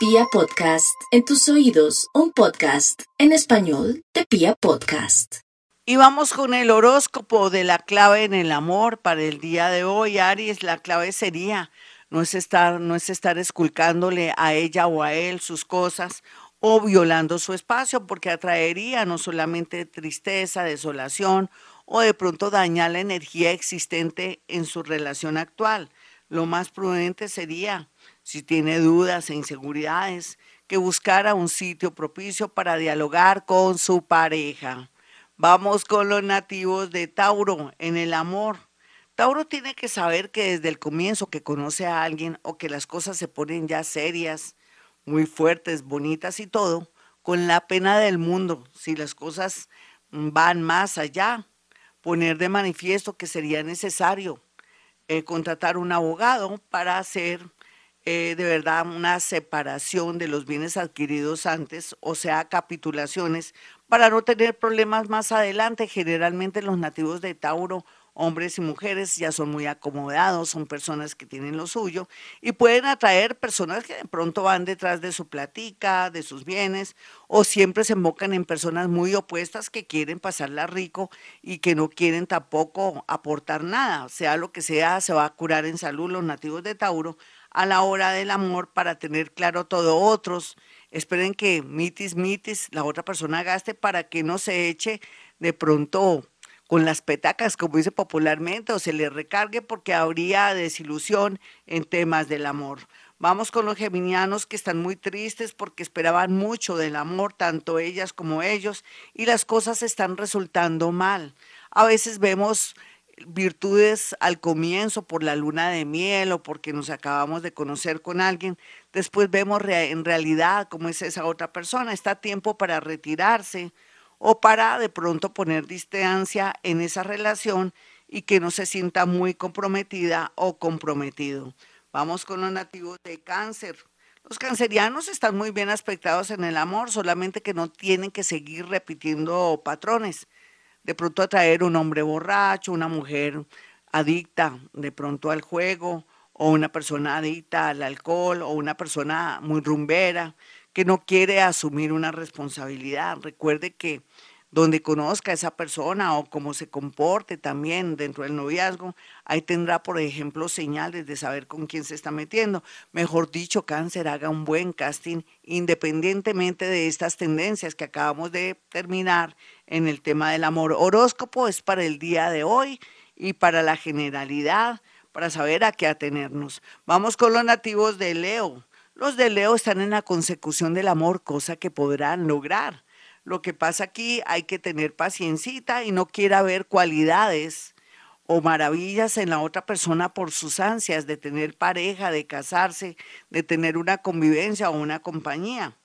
Pia Podcast, en tus oídos, un podcast en español de Pia Podcast. Y vamos con el horóscopo de la clave en el amor para el día de hoy. Aries, la clave sería no es estar, no es estar esculcándole a ella o a él sus cosas o violando su espacio, porque atraería no solamente tristeza, desolación o de pronto dañar la energía existente en su relación actual. Lo más prudente sería si tiene dudas e inseguridades, que buscara un sitio propicio para dialogar con su pareja. Vamos con los nativos de Tauro en el amor. Tauro tiene que saber que desde el comienzo que conoce a alguien o que las cosas se ponen ya serias, muy fuertes, bonitas y todo, con la pena del mundo, si las cosas van más allá, poner de manifiesto que sería necesario eh, contratar un abogado para hacer eh, de verdad una separación de los bienes adquiridos antes, o sea, capitulaciones, para no tener problemas más adelante. Generalmente los nativos de Tauro, hombres y mujeres, ya son muy acomodados, son personas que tienen lo suyo y pueden atraer personas que de pronto van detrás de su platica, de sus bienes, o siempre se enfocan en personas muy opuestas que quieren pasarla rico y que no quieren tampoco aportar nada, sea lo que sea, se va a curar en salud los nativos de Tauro a la hora del amor para tener claro todo otros. Esperen que mitis, mitis, la otra persona gaste para que no se eche de pronto con las petacas, como dice popularmente, o se le recargue porque habría desilusión en temas del amor. Vamos con los geminianos que están muy tristes porque esperaban mucho del amor, tanto ellas como ellos, y las cosas están resultando mal. A veces vemos virtudes al comienzo por la luna de miel o porque nos acabamos de conocer con alguien, después vemos en realidad cómo es esa otra persona. Está tiempo para retirarse o para de pronto poner distancia en esa relación y que no se sienta muy comprometida o comprometido. Vamos con los nativos de cáncer. Los cancerianos están muy bien aspectados en el amor, solamente que no tienen que seguir repitiendo patrones de pronto atraer un hombre borracho, una mujer adicta de pronto al juego, o una persona adicta al alcohol, o una persona muy rumbera que no quiere asumir una responsabilidad. Recuerde que donde conozca a esa persona o cómo se comporte también dentro del noviazgo, ahí tendrá, por ejemplo, señales de saber con quién se está metiendo. Mejor dicho, cáncer, haga un buen casting independientemente de estas tendencias que acabamos de terminar en el tema del amor. Horóscopo es para el día de hoy y para la generalidad, para saber a qué atenernos. Vamos con los nativos de Leo. Los de Leo están en la consecución del amor, cosa que podrán lograr. Lo que pasa aquí hay que tener paciencia y no quiera ver cualidades o maravillas en la otra persona por sus ansias de tener pareja, de casarse, de tener una convivencia o una compañía.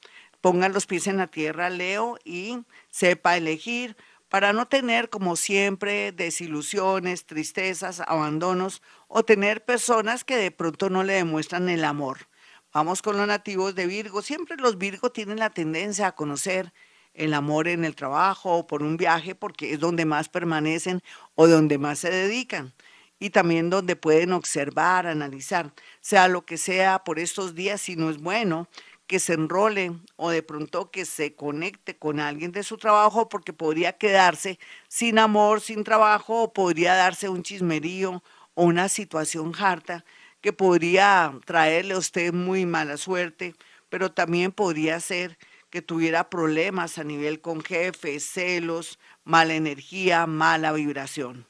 Pongan los pies en la tierra, Leo, y sepa elegir para no tener, como siempre, desilusiones, tristezas, abandonos o tener personas que de pronto no le demuestran el amor. Vamos con los nativos de Virgo. Siempre los Virgo tienen la tendencia a conocer el amor en el trabajo o por un viaje porque es donde más permanecen o donde más se dedican y también donde pueden observar, analizar, sea lo que sea por estos días, si no es bueno que se enrole o de pronto que se conecte con alguien de su trabajo porque podría quedarse sin amor, sin trabajo o podría darse un chismerío o una situación harta que podría traerle a usted muy mala suerte, pero también podría ser que tuviera problemas a nivel con jefes, celos, mala energía, mala vibración.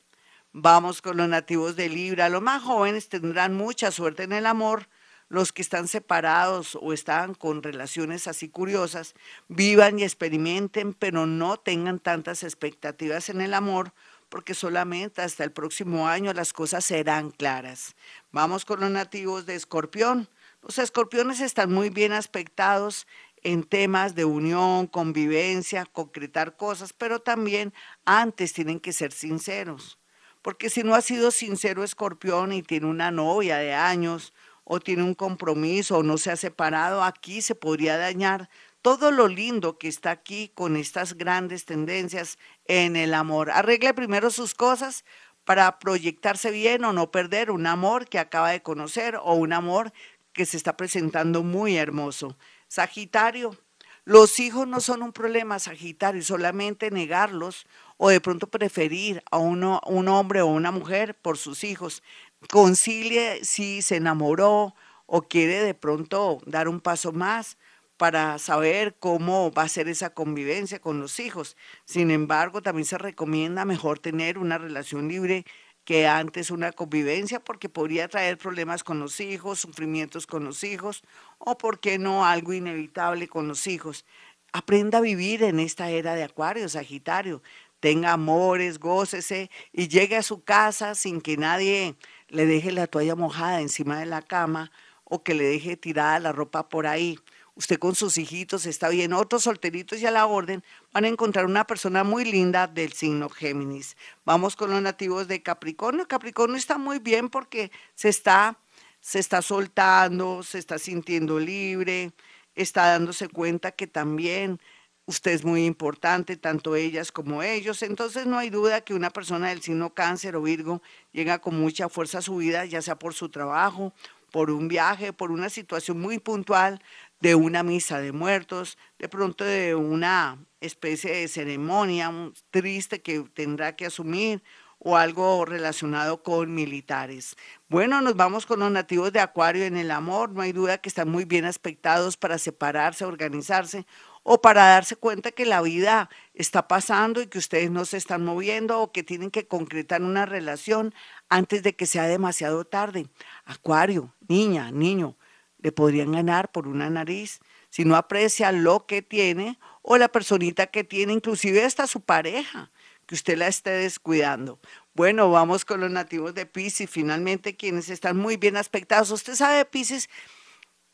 Vamos con los nativos de Libra. Los más jóvenes tendrán mucha suerte en el amor. Los que están separados o están con relaciones así curiosas, vivan y experimenten, pero no tengan tantas expectativas en el amor, porque solamente hasta el próximo año las cosas serán claras. Vamos con los nativos de Escorpión. Los escorpiones están muy bien aspectados en temas de unión, convivencia, concretar cosas, pero también antes tienen que ser sinceros. Porque si no ha sido sincero escorpión y tiene una novia de años o tiene un compromiso o no se ha separado, aquí se podría dañar todo lo lindo que está aquí con estas grandes tendencias en el amor. Arregle primero sus cosas para proyectarse bien o no perder un amor que acaba de conocer o un amor que se está presentando muy hermoso. Sagitario, los hijos no son un problema, Sagitario, solamente negarlos o de pronto preferir a uno, un hombre o una mujer por sus hijos. Concilie si se enamoró o quiere de pronto dar un paso más para saber cómo va a ser esa convivencia con los hijos. Sin embargo, también se recomienda mejor tener una relación libre que antes una convivencia porque podría traer problemas con los hijos, sufrimientos con los hijos o, por qué no, algo inevitable con los hijos. Aprenda a vivir en esta era de Acuario, Sagitario. Tenga amores, gócese y llegue a su casa sin que nadie le deje la toalla mojada encima de la cama o que le deje tirada la ropa por ahí usted con sus hijitos está bien, otros solteritos y a la orden, van a encontrar una persona muy linda del signo Géminis. Vamos con los nativos de Capricornio. Capricornio está muy bien porque se está, se está soltando, se está sintiendo libre, está dándose cuenta que también usted es muy importante, tanto ellas como ellos. Entonces no hay duda que una persona del signo cáncer o virgo llega con mucha fuerza a su vida, ya sea por su trabajo, por un viaje, por una situación muy puntual, de una misa de muertos, de pronto de una especie de ceremonia triste que tendrá que asumir o algo relacionado con militares. Bueno, nos vamos con los nativos de Acuario en el amor. No hay duda que están muy bien aspectados para separarse, organizarse o para darse cuenta que la vida está pasando y que ustedes no se están moviendo o que tienen que concretar una relación antes de que sea demasiado tarde. Acuario, niña, niño, le podrían ganar por una nariz si no aprecia lo que tiene o la personita que tiene, inclusive hasta su pareja, que usted la esté descuidando. Bueno, vamos con los nativos de Pisces, finalmente quienes están muy bien aspectados. Usted sabe, Pisces,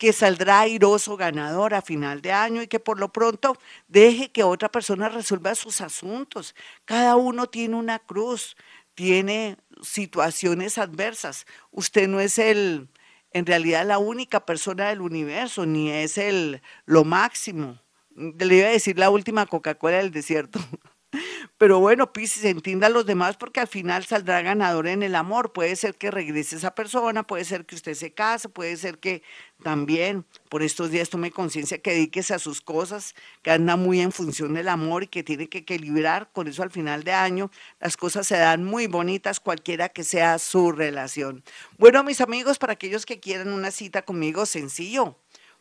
que saldrá airoso ganador a final de año y que por lo pronto deje que otra persona resuelva sus asuntos. Cada uno tiene una cruz, tiene situaciones adversas. Usted no es el en realidad la única persona del universo, ni es el lo máximo. Le iba a decir la última Coca-Cola del desierto. Pero bueno, Pisces, entienda a los demás porque al final saldrá ganador en el amor. Puede ser que regrese esa persona, puede ser que usted se case, puede ser que también por estos días tome conciencia que dediques a sus cosas, que anda muy en función del amor y que tiene que equilibrar. Con eso al final de año las cosas se dan muy bonitas, cualquiera que sea su relación. Bueno, mis amigos, para aquellos que quieran una cita conmigo, sencillo.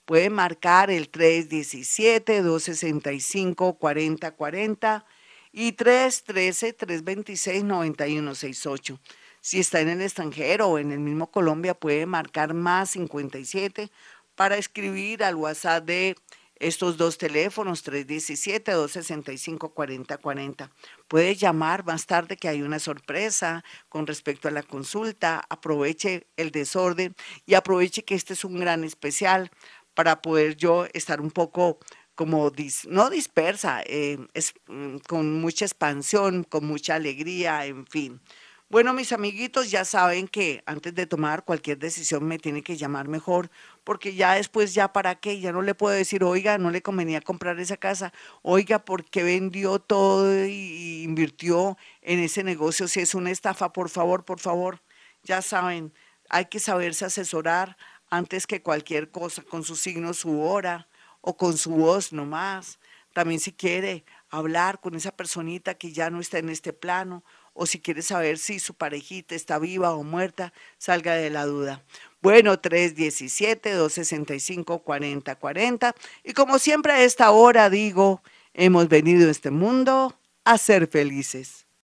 Pueden marcar el 317-265-4040 y 313-326-9168. Si está en el extranjero o en el mismo Colombia, puede marcar más 57 para escribir al WhatsApp de estos dos teléfonos, 317-265-4040. Puede llamar más tarde que hay una sorpresa con respecto a la consulta. Aproveche el desorden y aproveche que este es un gran especial para poder yo estar un poco como no dispersa, eh, es, mm, con mucha expansión, con mucha alegría, en fin. Bueno, mis amiguitos ya saben que antes de tomar cualquier decisión me tiene que llamar mejor, porque ya después, ya para qué, ya no le puedo decir, oiga, no le convenía comprar esa casa, oiga, ¿por qué vendió todo y invirtió en ese negocio? Si es una estafa, por favor, por favor, ya saben, hay que saberse asesorar antes que cualquier cosa, con su signo, su hora, o con su voz nomás. También si quiere hablar con esa personita que ya no está en este plano o si quiere saber si su parejita está viva o muerta, salga de la duda. Bueno, 317-265-4040. Y como siempre a esta hora digo, hemos venido a este mundo a ser felices.